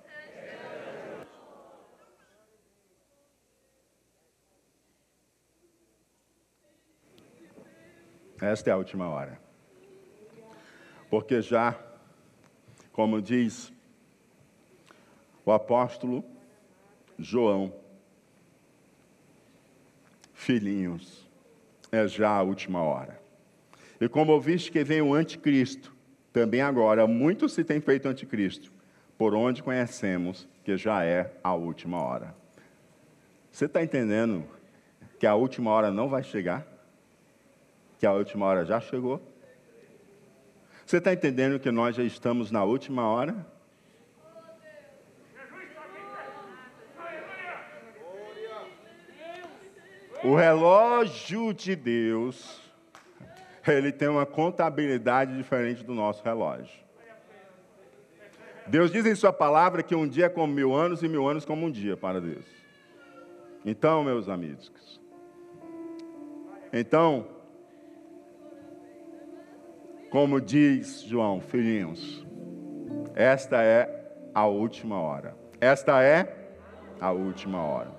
Esta é a última hora. Porque já, como diz o apóstolo João, filhinhos, é já a última hora. E como ouviste que vem o anticristo, também agora, muito se tem feito anticristo, por onde conhecemos que já é a última hora. Você está entendendo que a última hora não vai chegar? Que a última hora já chegou? Você está entendendo que nós já estamos na última hora? O relógio de Deus, ele tem uma contabilidade diferente do nosso relógio. Deus diz em Sua palavra que um dia é como mil anos e mil anos como um dia para Deus. Então, meus amigos, então, como diz João, filhinhos, esta é a última hora. Esta é a última hora.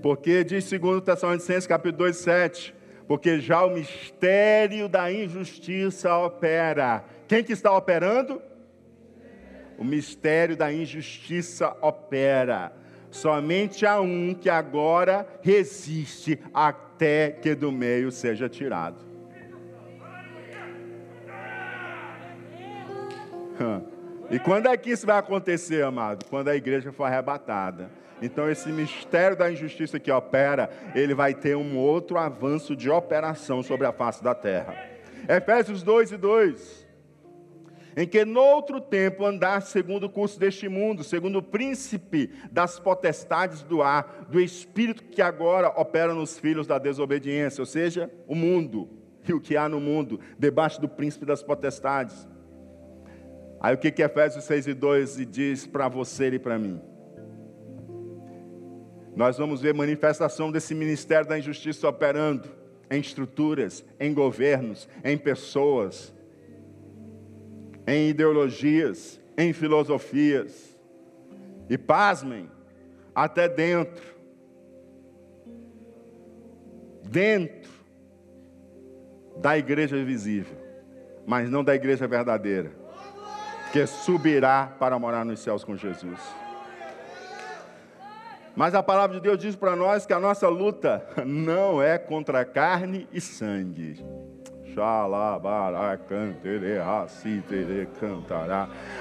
Porque diz 2 Tessalonicenses capítulo 2, 7, porque já o mistério da injustiça opera. Quem que está operando? O mistério da injustiça opera. Somente há um que agora resiste até que do meio seja tirado. E quando é que isso vai acontecer, amado? Quando a igreja for arrebatada. Então, esse mistério da injustiça que opera, ele vai ter um outro avanço de operação sobre a face da terra. Efésios 2 e 2. Em que noutro tempo andaste segundo o curso deste mundo, segundo o príncipe das potestades do ar, do espírito que agora opera nos filhos da desobediência, ou seja, o mundo e o que há no mundo, debaixo do príncipe das potestades. Aí o que, que Efésios 6 e 2 diz para você e para mim? Nós vamos ver manifestação desse ministério da injustiça operando em estruturas, em governos, em pessoas, em ideologias, em filosofias. E pasmem, até dentro. Dentro da igreja visível, mas não da igreja verdadeira, que subirá para morar nos céus com Jesus. Mas a palavra de Deus diz para nós que a nossa luta não é contra carne e sangue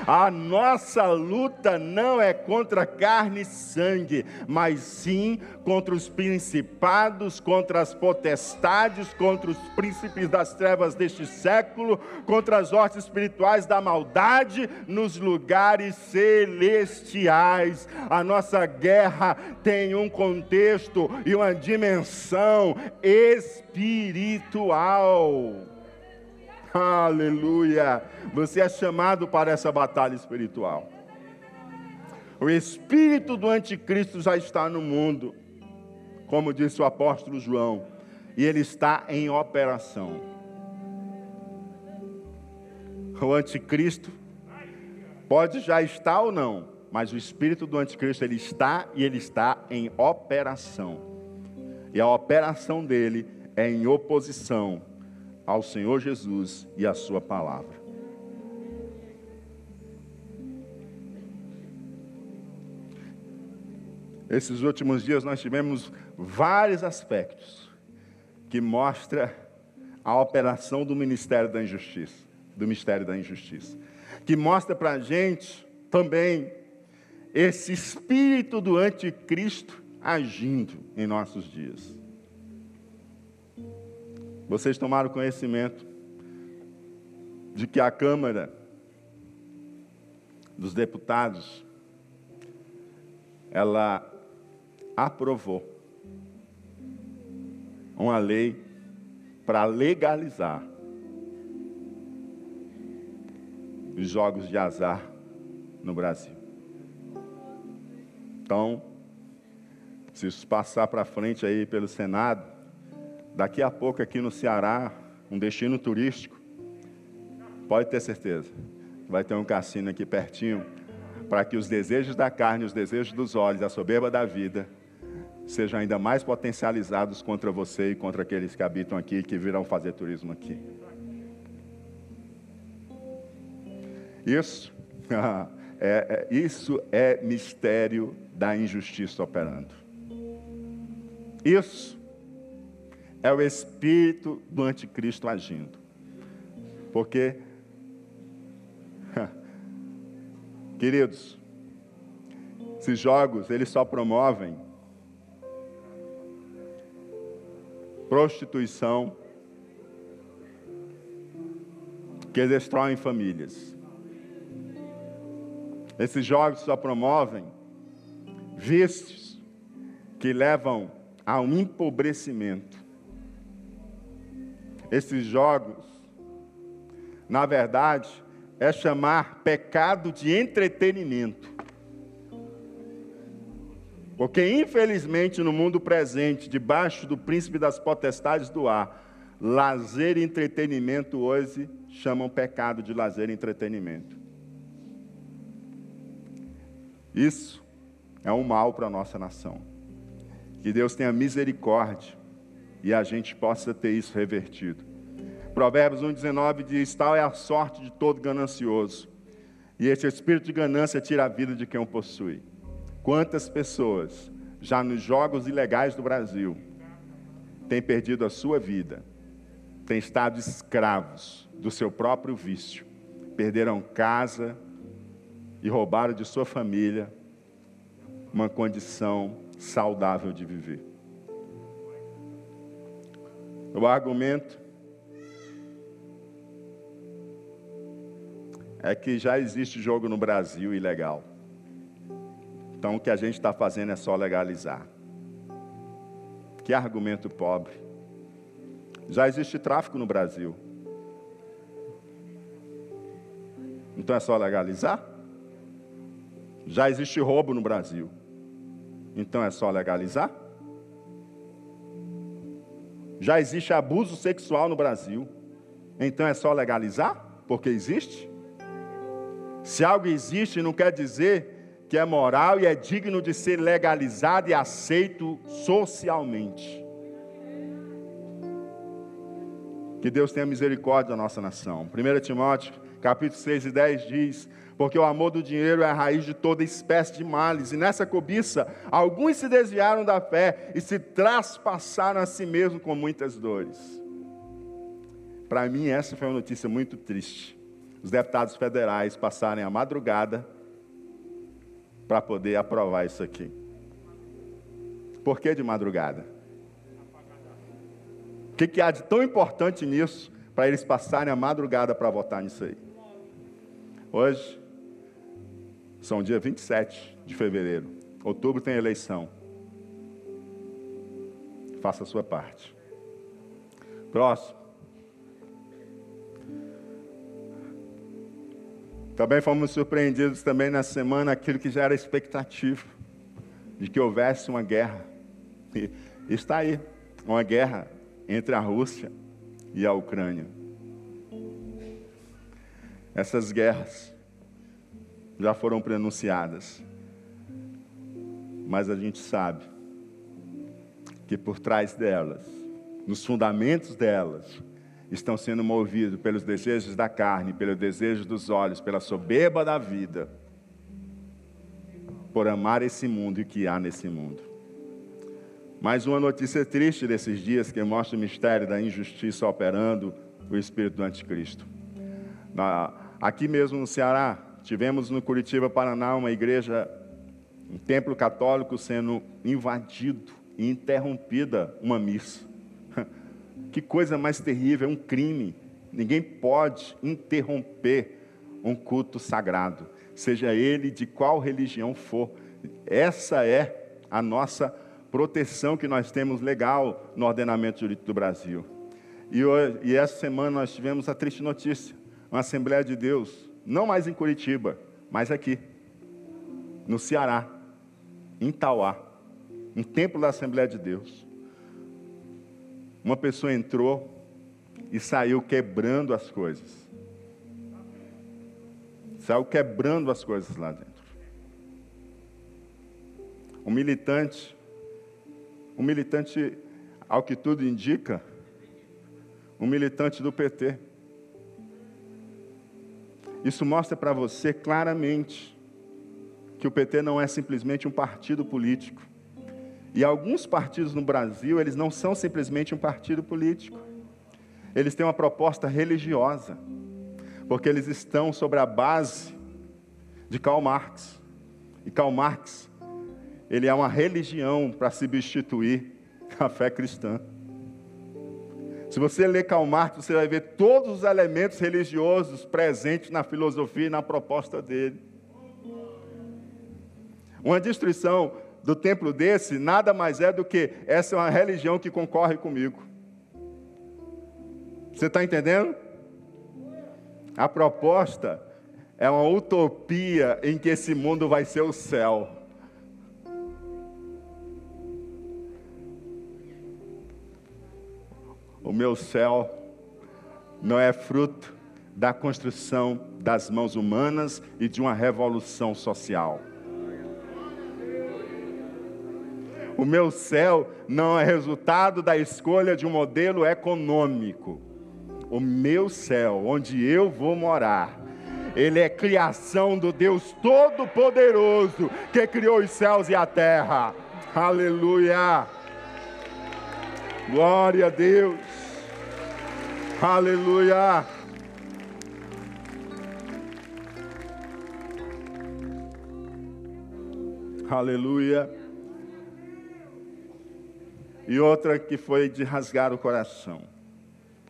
a nossa luta não é contra carne e sangue, mas sim contra os principados, contra as potestades, contra os príncipes das trevas deste século, contra as hortes espirituais da maldade nos lugares celestiais. A nossa guerra tem um contexto e uma dimensão espiritual. Aleluia! Você é chamado para essa batalha espiritual. O espírito do anticristo já está no mundo, como disse o apóstolo João, e ele está em operação. O anticristo pode já estar ou não, mas o espírito do anticristo ele está e ele está em operação. E a operação dele é em oposição ao Senhor Jesus e à Sua palavra. Esses últimos dias nós tivemos vários aspectos que mostra a operação do ministério da injustiça, do mistério da injustiça, que mostra para a gente também esse espírito do anticristo agindo em nossos dias. Vocês tomaram conhecimento de que a Câmara dos Deputados ela aprovou uma lei para legalizar os jogos de azar no Brasil. Então, se isso passar para frente aí pelo Senado, Daqui a pouco, aqui no Ceará, um destino turístico, pode ter certeza, vai ter um cassino aqui pertinho, para que os desejos da carne, os desejos dos olhos, a soberba da vida, sejam ainda mais potencializados contra você e contra aqueles que habitam aqui e que virão fazer turismo aqui. Isso é, é, isso é mistério da injustiça operando. Isso é o espírito do anticristo agindo. Porque, queridos, esses jogos, eles só promovem prostituição, que destroem famílias. Esses jogos só promovem vícios que levam ao empobrecimento. Esses jogos, na verdade, é chamar pecado de entretenimento. Porque, infelizmente, no mundo presente, debaixo do príncipe das potestades do ar, lazer e entretenimento hoje chamam pecado de lazer e entretenimento. Isso é um mal para a nossa nação. Que Deus tenha misericórdia e a gente possa ter isso revertido. Provérbios 1,19 diz: Tal é a sorte de todo ganancioso, e esse espírito de ganância tira a vida de quem o possui. Quantas pessoas, já nos jogos ilegais do Brasil, têm perdido a sua vida, têm estado escravos do seu próprio vício, perderam casa e roubaram de sua família uma condição saudável de viver. O argumento é que já existe jogo no Brasil ilegal. Então o que a gente está fazendo é só legalizar. Que argumento pobre. Já existe tráfico no Brasil. Então é só legalizar? Já existe roubo no Brasil. Então é só legalizar? Já existe abuso sexual no Brasil. Então é só legalizar? Porque existe? Se algo existe, não quer dizer que é moral e é digno de ser legalizado e aceito socialmente. Que Deus tenha misericórdia da nossa nação. 1 Timóteo, capítulo 6 e 10 diz: porque o amor do dinheiro é a raiz de toda espécie de males. E nessa cobiça, alguns se desviaram da fé e se traspassaram a si mesmos com muitas dores. Para mim, essa foi uma notícia muito triste. Os deputados federais passarem a madrugada para poder aprovar isso aqui. Por que de madrugada? Que, que há de tão importante nisso para eles passarem a madrugada para votar nisso aí? Hoje, são dia 27 de fevereiro. Outubro tem eleição. Faça a sua parte. Próximo. Também fomos surpreendidos também na semana aquilo que já era expectativa de que houvesse uma guerra. E está aí, uma guerra entre a Rússia e a Ucrânia. Essas guerras já foram pronunciadas. Mas a gente sabe que por trás delas, nos fundamentos delas, estão sendo movidos pelos desejos da carne, pelos desejos dos olhos, pela soberba da vida, por amar esse mundo e o que há nesse mundo. Mais uma notícia triste desses dias que mostra o mistério da injustiça operando o espírito do anticristo. aqui mesmo no Ceará, Tivemos no Curitiba, Paraná, uma igreja, um templo católico sendo invadido e interrompida uma missa. Que coisa mais terrível, é um crime. Ninguém pode interromper um culto sagrado, seja ele de qual religião for. Essa é a nossa proteção que nós temos legal no ordenamento jurídico do Brasil. E, hoje, e essa semana nós tivemos a triste notícia: uma Assembleia de Deus não mais em Curitiba, mas aqui, no Ceará, em Tauá, um templo da Assembleia de Deus. Uma pessoa entrou e saiu quebrando as coisas. Saiu quebrando as coisas lá dentro. Um militante, um militante, ao que tudo indica, um militante do PT. Isso mostra para você claramente que o PT não é simplesmente um partido político. E alguns partidos no Brasil, eles não são simplesmente um partido político. Eles têm uma proposta religiosa, porque eles estão sobre a base de Karl Marx. E Karl Marx, ele é uma religião para substituir a fé cristã. Se você ler Karl Marx, você vai ver todos os elementos religiosos presentes na filosofia e na proposta dele. Uma destruição do templo desse nada mais é do que essa é uma religião que concorre comigo. Você está entendendo? A proposta é uma utopia em que esse mundo vai ser o céu. O meu céu não é fruto da construção das mãos humanas e de uma revolução social. O meu céu não é resultado da escolha de um modelo econômico. O meu céu, onde eu vou morar, ele é criação do Deus Todo-Poderoso que criou os céus e a terra. Aleluia! Glória a Deus! Aleluia! Aleluia! E outra que foi de rasgar o coração.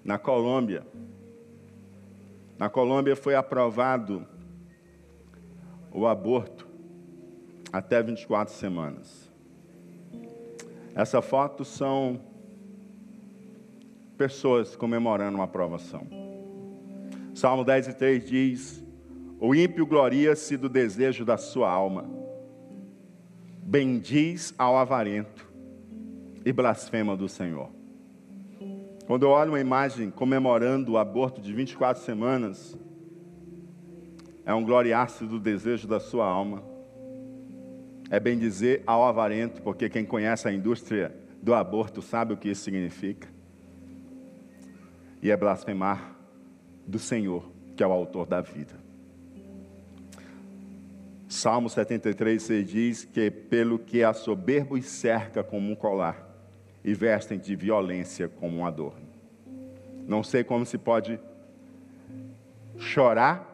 Na Colômbia, na Colômbia foi aprovado o aborto até 24 semanas. Essa foto são pessoas comemorando uma aprovação. Salmo 10 e 3 diz: O ímpio gloria-se do desejo da sua alma, bendiz ao avarento e blasfema do Senhor. Quando eu olho uma imagem comemorando o aborto de 24 semanas, é um gloriar-se do desejo da sua alma. É bem dizer ao avarento, porque quem conhece a indústria do aborto sabe o que isso significa. E é blasfemar do Senhor, que é o autor da vida. Salmo 73, você diz que pelo que a soberbo cerca como um colar, e vestem de violência como um adorno. Não sei como se pode chorar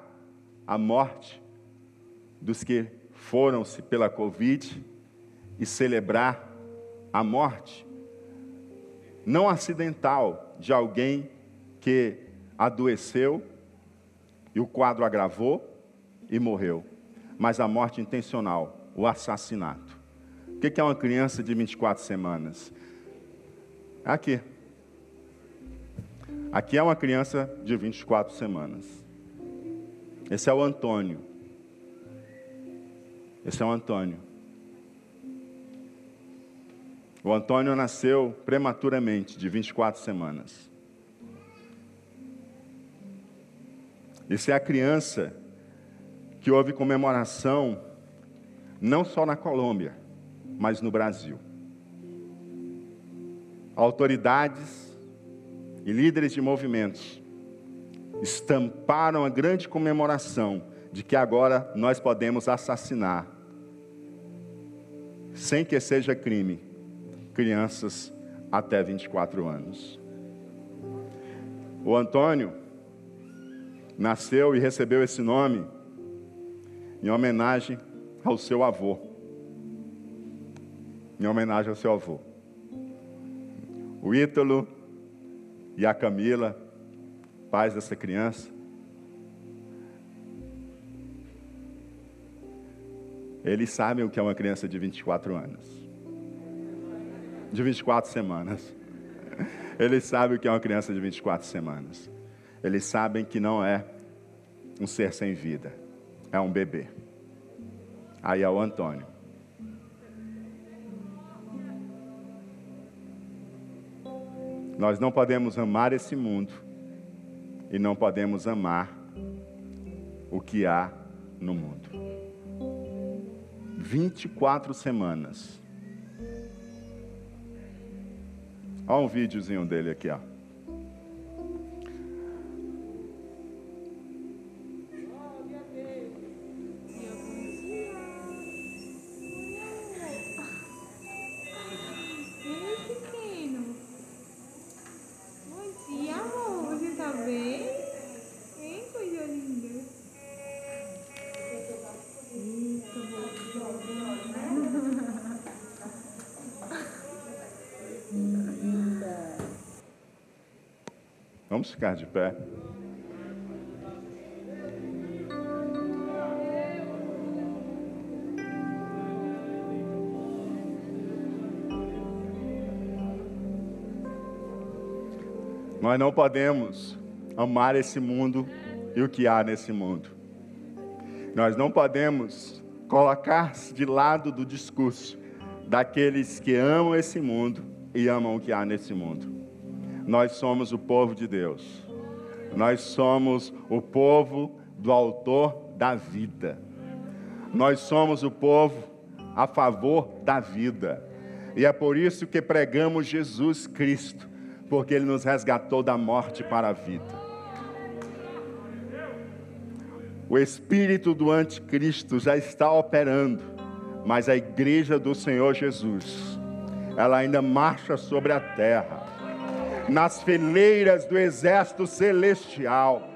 a morte dos que foram-se pela Covid e celebrar a morte não acidental de alguém que adoeceu e o quadro agravou e morreu, mas a morte intencional, o assassinato. O que é uma criança de 24 semanas? Aqui. Aqui é uma criança de 24 semanas. Esse é o Antônio. Esse é o Antônio. O Antônio nasceu prematuramente, de 24 semanas. Essa é a criança que houve comemoração, não só na Colômbia, mas no Brasil autoridades e líderes de movimentos estamparam a grande comemoração de que agora nós podemos assassinar, sem que seja crime, crianças até 24 anos. O Antônio nasceu e recebeu esse nome em homenagem ao seu avô. Em homenagem ao seu avô o Ítalo e a Camila, pais dessa criança. Eles sabem o que é uma criança de 24 anos. De 24 semanas. Eles sabem o que é uma criança de 24 semanas. Eles sabem que não é um ser sem vida, é um bebê. Aí é o Antônio. Nós não podemos amar esse mundo e não podemos amar o que há no mundo. 24 semanas. Olha um videozinho dele aqui, ó. Vamos ficar de pé. Nós não podemos amar esse mundo e o que há nesse mundo. Nós não podemos colocar-se de lado do discurso daqueles que amam esse mundo e amam o que há nesse mundo. Nós somos o povo de Deus. Nós somos o povo do autor da vida. Nós somos o povo a favor da vida. E é por isso que pregamos Jesus Cristo, porque Ele nos resgatou da morte para a vida. O espírito do anticristo já está operando, mas a igreja do Senhor Jesus, ela ainda marcha sobre a terra, nas fileiras do exército celestial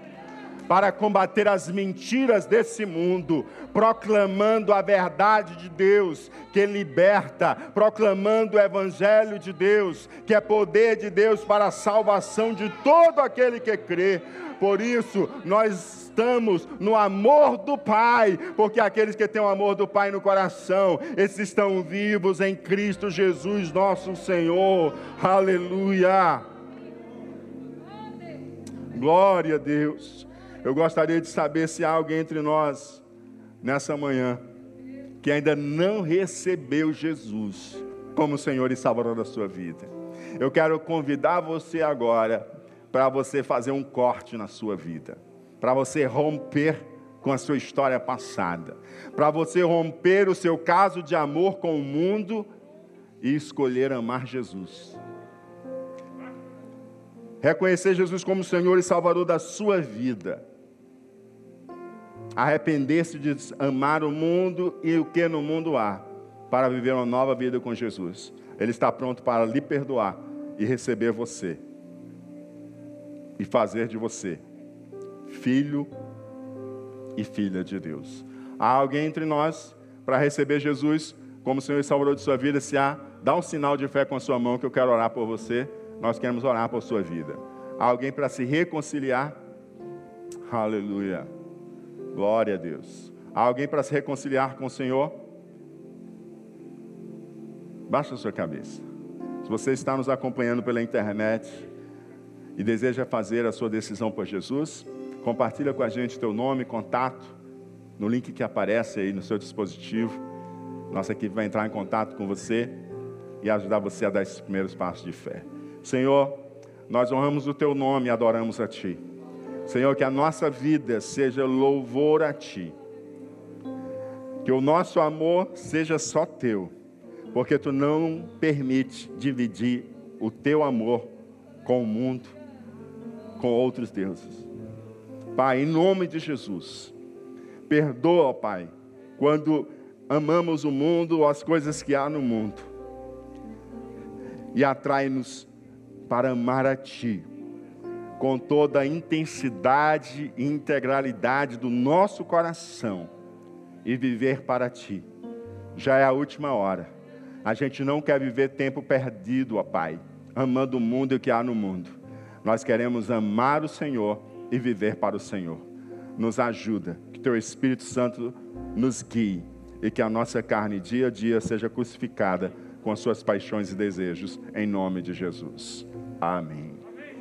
para combater as mentiras desse mundo, proclamando a verdade de Deus que liberta, proclamando o Evangelho de Deus, que é poder de Deus para a salvação de todo aquele que crê. Por isso, nós estamos no amor do Pai, porque aqueles que têm o amor do Pai no coração, esses estão vivos em Cristo Jesus, nosso Senhor. Aleluia. Glória a Deus. Eu gostaria de saber se há alguém entre nós, nessa manhã, que ainda não recebeu Jesus como Senhor e Salvador da sua vida. Eu quero convidar você agora para você fazer um corte na sua vida, para você romper com a sua história passada, para você romper o seu caso de amor com o mundo e escolher amar Jesus. Reconhecer Jesus como Senhor e Salvador da sua vida arrepender-se de amar o mundo e o que no mundo há, para viver uma nova vida com Jesus. Ele está pronto para lhe perdoar e receber você, e fazer de você filho e filha de Deus. Há alguém entre nós para receber Jesus como Senhor e Salvador de sua vida? Se há, dá um sinal de fé com a sua mão que eu quero orar por você. Nós queremos orar por sua vida. Há alguém para se reconciliar? Aleluia. Glória a Deus. Há alguém para se reconciliar com o Senhor? Baixa a sua cabeça. Se você está nos acompanhando pela internet e deseja fazer a sua decisão por Jesus, compartilha com a gente teu nome, contato, no link que aparece aí no seu dispositivo. Nossa equipe vai entrar em contato com você e ajudar você a dar esses primeiros passos de fé. Senhor, nós honramos o teu nome e adoramos a Ti. Senhor, que a nossa vida seja louvor a Ti. Que o nosso amor seja só Teu, porque Tu não permite dividir o Teu amor com o mundo, com outros deuses. Pai, em nome de Jesus, perdoa, Pai, quando amamos o mundo ou as coisas que há no mundo, e atrai-nos para amar a Ti com toda a intensidade e integralidade do nosso coração e viver para Ti. Já é a última hora. A gente não quer viver tempo perdido, ó Pai, amando o mundo e o que há no mundo. Nós queremos amar o Senhor e viver para o Senhor. Nos ajuda, que Teu Espírito Santo nos guie e que a nossa carne dia a dia seja crucificada com as suas paixões e desejos, em nome de Jesus. Amém.